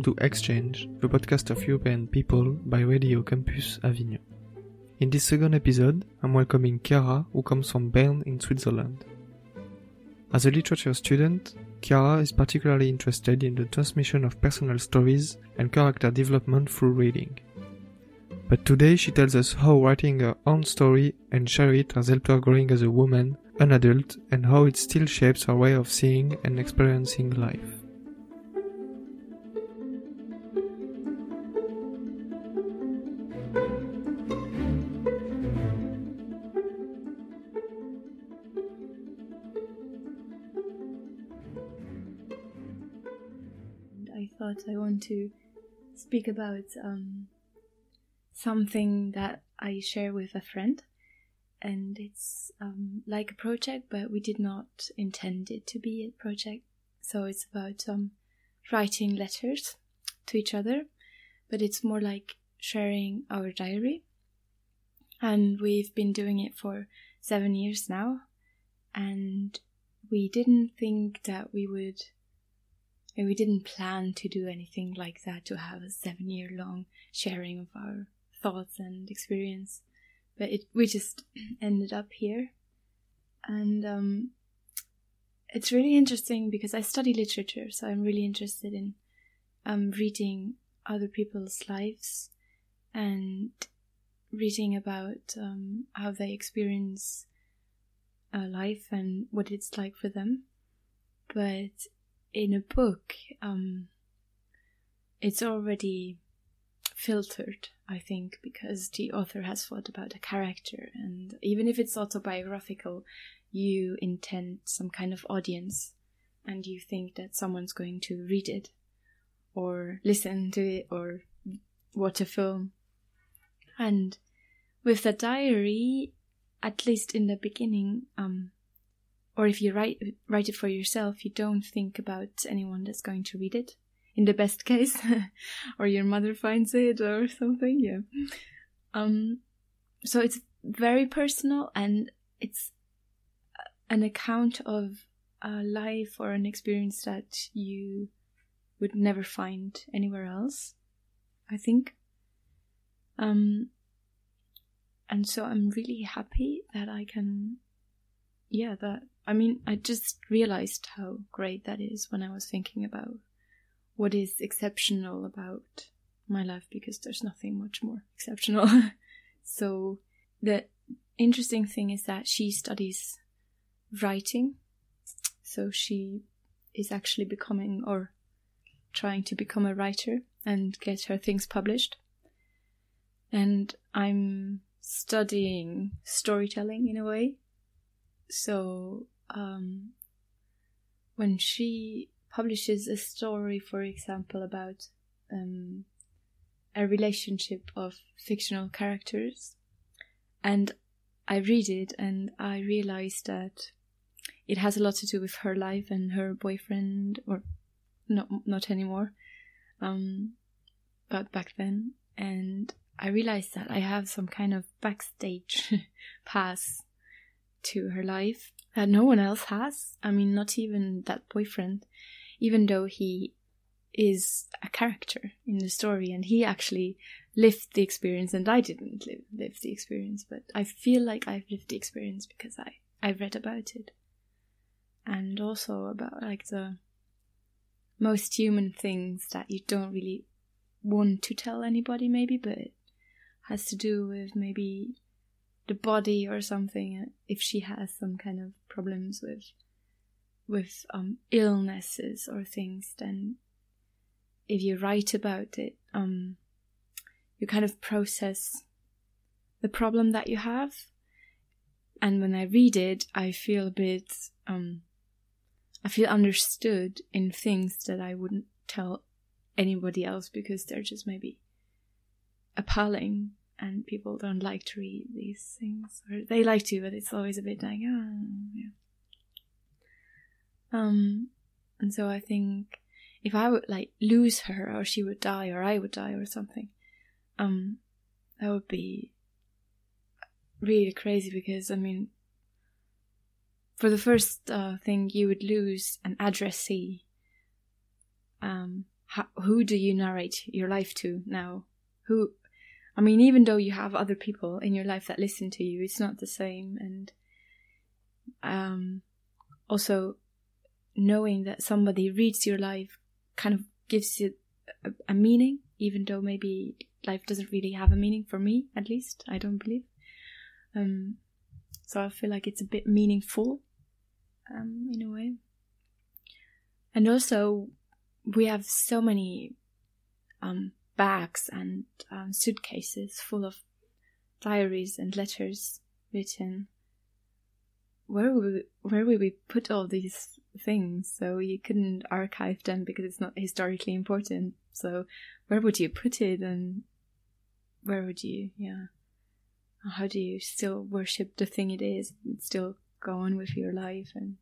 Welcome to Exchange, the podcast of European people by Radio Campus Avignon. In this second episode, I'm welcoming Chiara who comes from Bern in Switzerland. As a literature student, Chiara is particularly interested in the transmission of personal stories and character development through reading. But today she tells us how writing her own story and share it has helped her growing as a woman, an adult, and how it still shapes her way of seeing and experiencing life. I want to speak about um, something that I share with a friend. And it's um, like a project, but we did not intend it to be a project. So it's about um, writing letters to each other, but it's more like sharing our diary. And we've been doing it for seven years now. And we didn't think that we would and we didn't plan to do anything like that to have a seven year long sharing of our thoughts and experience. But it we just ended up here. And um, it's really interesting because I study literature, so I'm really interested in um, reading other people's lives and reading about um, how they experience uh, life and what it's like for them. But in a book, um, it's already filtered, I think, because the author has thought about a character, and even if it's autobiographical, you intend some kind of audience, and you think that someone's going to read it, or listen to it, or watch a film. And with the diary, at least in the beginning, um, or if you write write it for yourself, you don't think about anyone that's going to read it. In the best case, or your mother finds it or something. Yeah. Um. So it's very personal, and it's an account of a life or an experience that you would never find anywhere else. I think. Um. And so I'm really happy that I can yeah, that I mean, I just realized how great that is when I was thinking about what is exceptional about my life because there's nothing much more exceptional. so the interesting thing is that she studies writing. So she is actually becoming or trying to become a writer and get her things published. And I'm studying storytelling in a way so um, when she publishes a story, for example, about um, a relationship of fictional characters, and I read it and I realize that it has a lot to do with her life and her boyfriend, or not not anymore, um, but back then, and I realized that I have some kind of backstage pass to her life that no one else has. I mean, not even that boyfriend, even though he is a character in the story and he actually lived the experience and I didn't live, live the experience, but I feel like I've lived the experience because I, I read about it. And also about like the most human things that you don't really want to tell anybody maybe, but it has to do with maybe the body or something if she has some kind of problems with with um, illnesses or things then if you write about it um, you kind of process the problem that you have. And when i read it i feel a bit um, i feel understood in things that i wouldn't tell anybody else because they're just maybe appalling and people don't like to read these things, or they like to, but it's always a bit like, oh, yeah. Um, and so I think if I would like lose her, or she would die, or I would die, or something, um, that would be really crazy because I mean, for the first uh, thing, you would lose an addressee, um, how, who do you narrate your life to now? Who, I mean, even though you have other people in your life that listen to you, it's not the same. And um, also knowing that somebody reads your life kind of gives you a, a meaning, even though maybe life doesn't really have a meaning for me, at least I don't believe. Um, so I feel like it's a bit meaningful, um, in a way. And also, we have so many um, bags and um, suitcases full of diaries and letters written. Where will we, where will we put all these things? So you couldn't archive them because it's not historically important. So where would you put it, and where would you, yeah? How do you still worship the thing it is, and still go on with your life and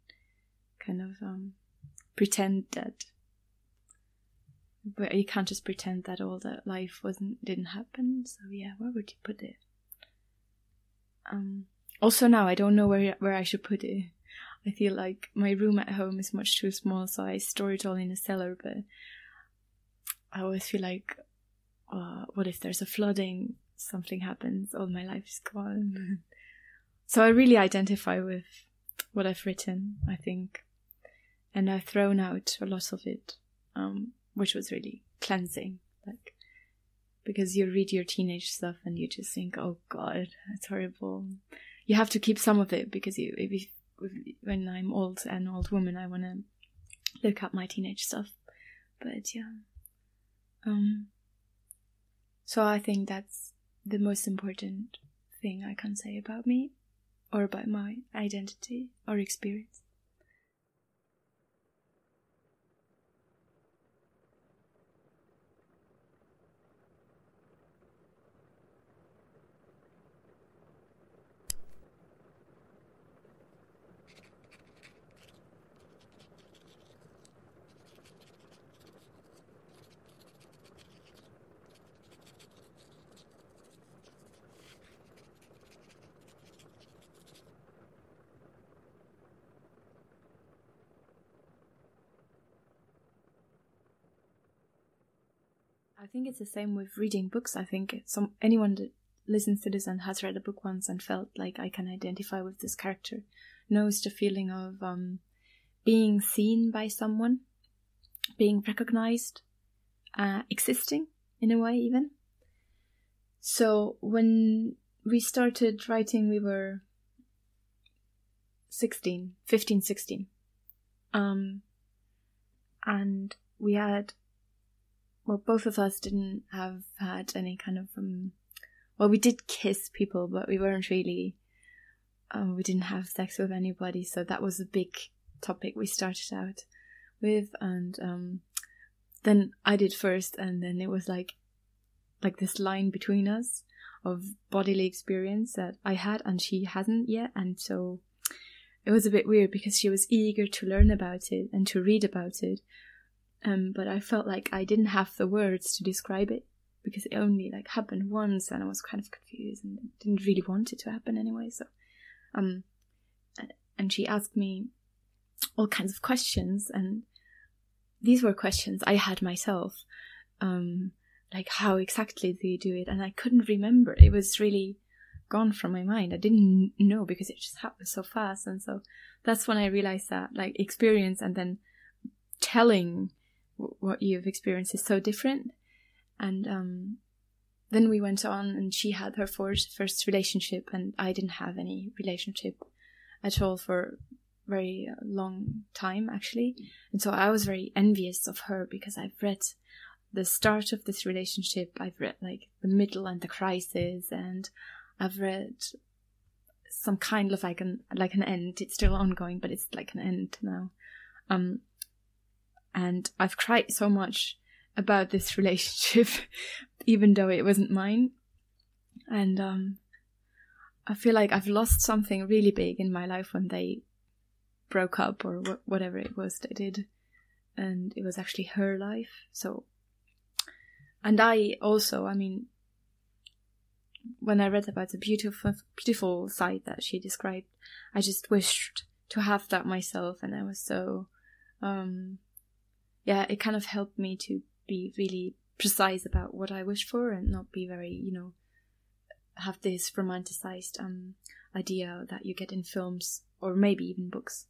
kind of um, pretend that but you can't just pretend that all that life wasn't didn't happen. So yeah where would you put it? Um also now i don't know where where i should put it. I feel like my room at home is much too small so i store it all in a cellar but i always feel like uh, what if there's a flooding? Something happens all my life is gone. So i really identify with what i've written i think. And I've thrown out a lot of it, um, which was really cleansing. Like, because you read your teenage stuff and you just think, "Oh God, that's horrible." You have to keep some of it because you, if, if, when I'm old, an old woman, I want to look at my teenage stuff. But yeah, um, so I think that's the most important thing I can say about me, or about my identity or experience. I think it's the same with reading books. I think some anyone that listens to this and has read a book once and felt like I can identify with this character knows the feeling of um, being seen by someone, being recognized, uh, existing in a way, even. So when we started writing, we were 16, 15, 16. Um, and we had well, both of us didn't have had any kind of um. Well, we did kiss people, but we weren't really. Um, we didn't have sex with anybody, so that was a big topic we started out with, and um, then I did first, and then it was like, like this line between us of bodily experience that I had and she hasn't yet, and so it was a bit weird because she was eager to learn about it and to read about it, um, but I felt like I didn't have the words to describe it because it only like happened once, and I was kind of confused and didn't really want it to happen anyway. So, um, and she asked me all kinds of questions, and these were questions I had myself. Um, like how exactly do you do it? And I couldn't remember. It was really gone from my mind. I didn't know because it just happened so fast, and so that's when I realized that like experience and then telling what you've experienced is so different. And um, then we went on, and she had her first first relationship, and I didn't have any relationship at all for very uh, long time actually. And so I was very envious of her because I've read the start of this relationship, I've read like the middle and the crisis, and I've read some kind of like an like an end. It's still ongoing, but it's like an end now. Um, and I've cried so much about this relationship, even though it wasn't mine. And um, I feel like I've lost something really big in my life when they broke up or wh- whatever it was they did. And it was actually her life. So, and I also, I mean, when I read about the beautiful, beautiful side that she described, I just wished to have that myself. And I was so, um, yeah, it kind of helped me to be really precise about what I wish for and not be very, you know, have this romanticized um, idea that you get in films or maybe even books.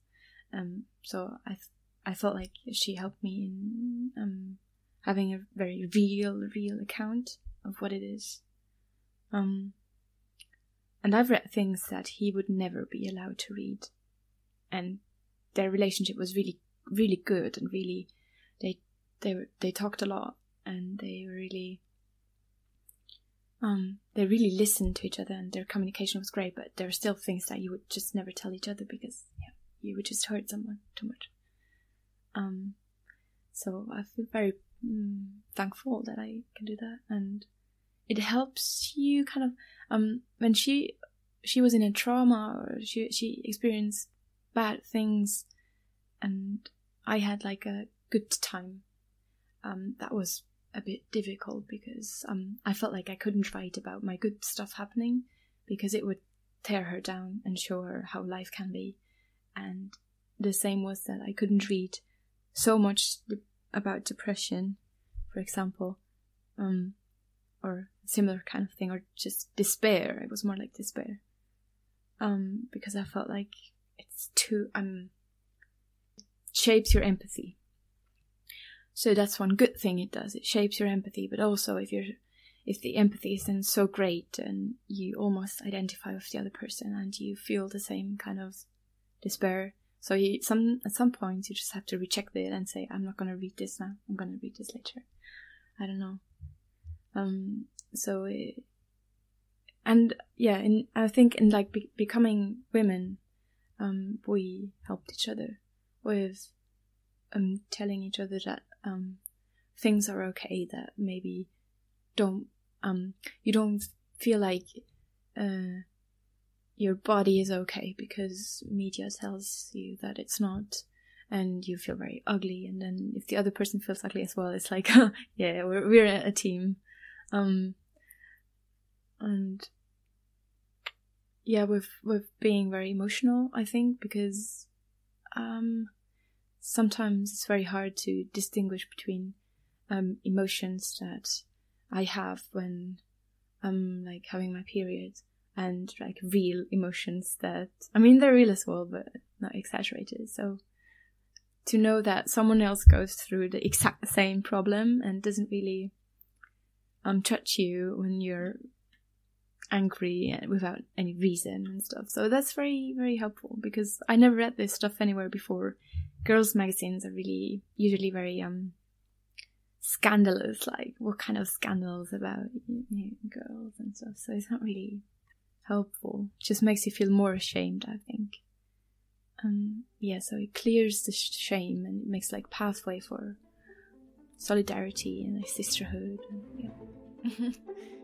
Um, so I, I felt like she helped me in um, having a very real, real account of what it is. Um, and I've read things that he would never be allowed to read, and their relationship was really, really good and really, they, they they talked a lot and they really um, they really listened to each other and their communication was great, but there are still things that you would just never tell each other because yeah, you would just hurt someone too much. Um, so I feel very mm, thankful that I can do that, and it helps you kind of um when she she was in a trauma or she she experienced bad things, and I had like a good time. Um, that was a bit difficult because um, I felt like I couldn't write about my good stuff happening because it would tear her down and show her how life can be. And the same was that I couldn't read so much about depression, for example, um, or similar kind of thing, or just despair. It was more like despair, um, because I felt like it's too um shapes your empathy so that's one good thing it does. It shapes your empathy, but also if you're if the empathy isn't so great and you almost identify with the other person and you feel the same kind of despair. So you some at some point you just have to reject it and say, I'm not gonna read this now. I'm gonna read this later. I don't know. Um. So. It, and yeah, and I think in like be- becoming women, um, we helped each other with um telling each other that um, things are okay that maybe don't um, you don't feel like uh, your body is okay because media tells you that it's not and you feel very ugly. And then if the other person feels ugly as well it's like yeah we're, we're a team. Um and yeah with with being very emotional i think because um sometimes it's very hard to distinguish between um, emotions that I have when I'm like having my period and like real emotions that I mean they're real as well, but not exaggerated. So to know that someone else goes through the exact same problem and doesn't really um touch you when you're angry without any reason and stuff. So that's very very helpful because I never read this stuff anywhere before girls' magazines are really usually very um scandalous. Like what kind of scandals about you know, girls and stuff. So it's not really helpful. It just makes you feel more ashamed. I think. Um, yeah, so it clears the shame and it makes like pathway for solidarity and like sisterhood. And, yeah.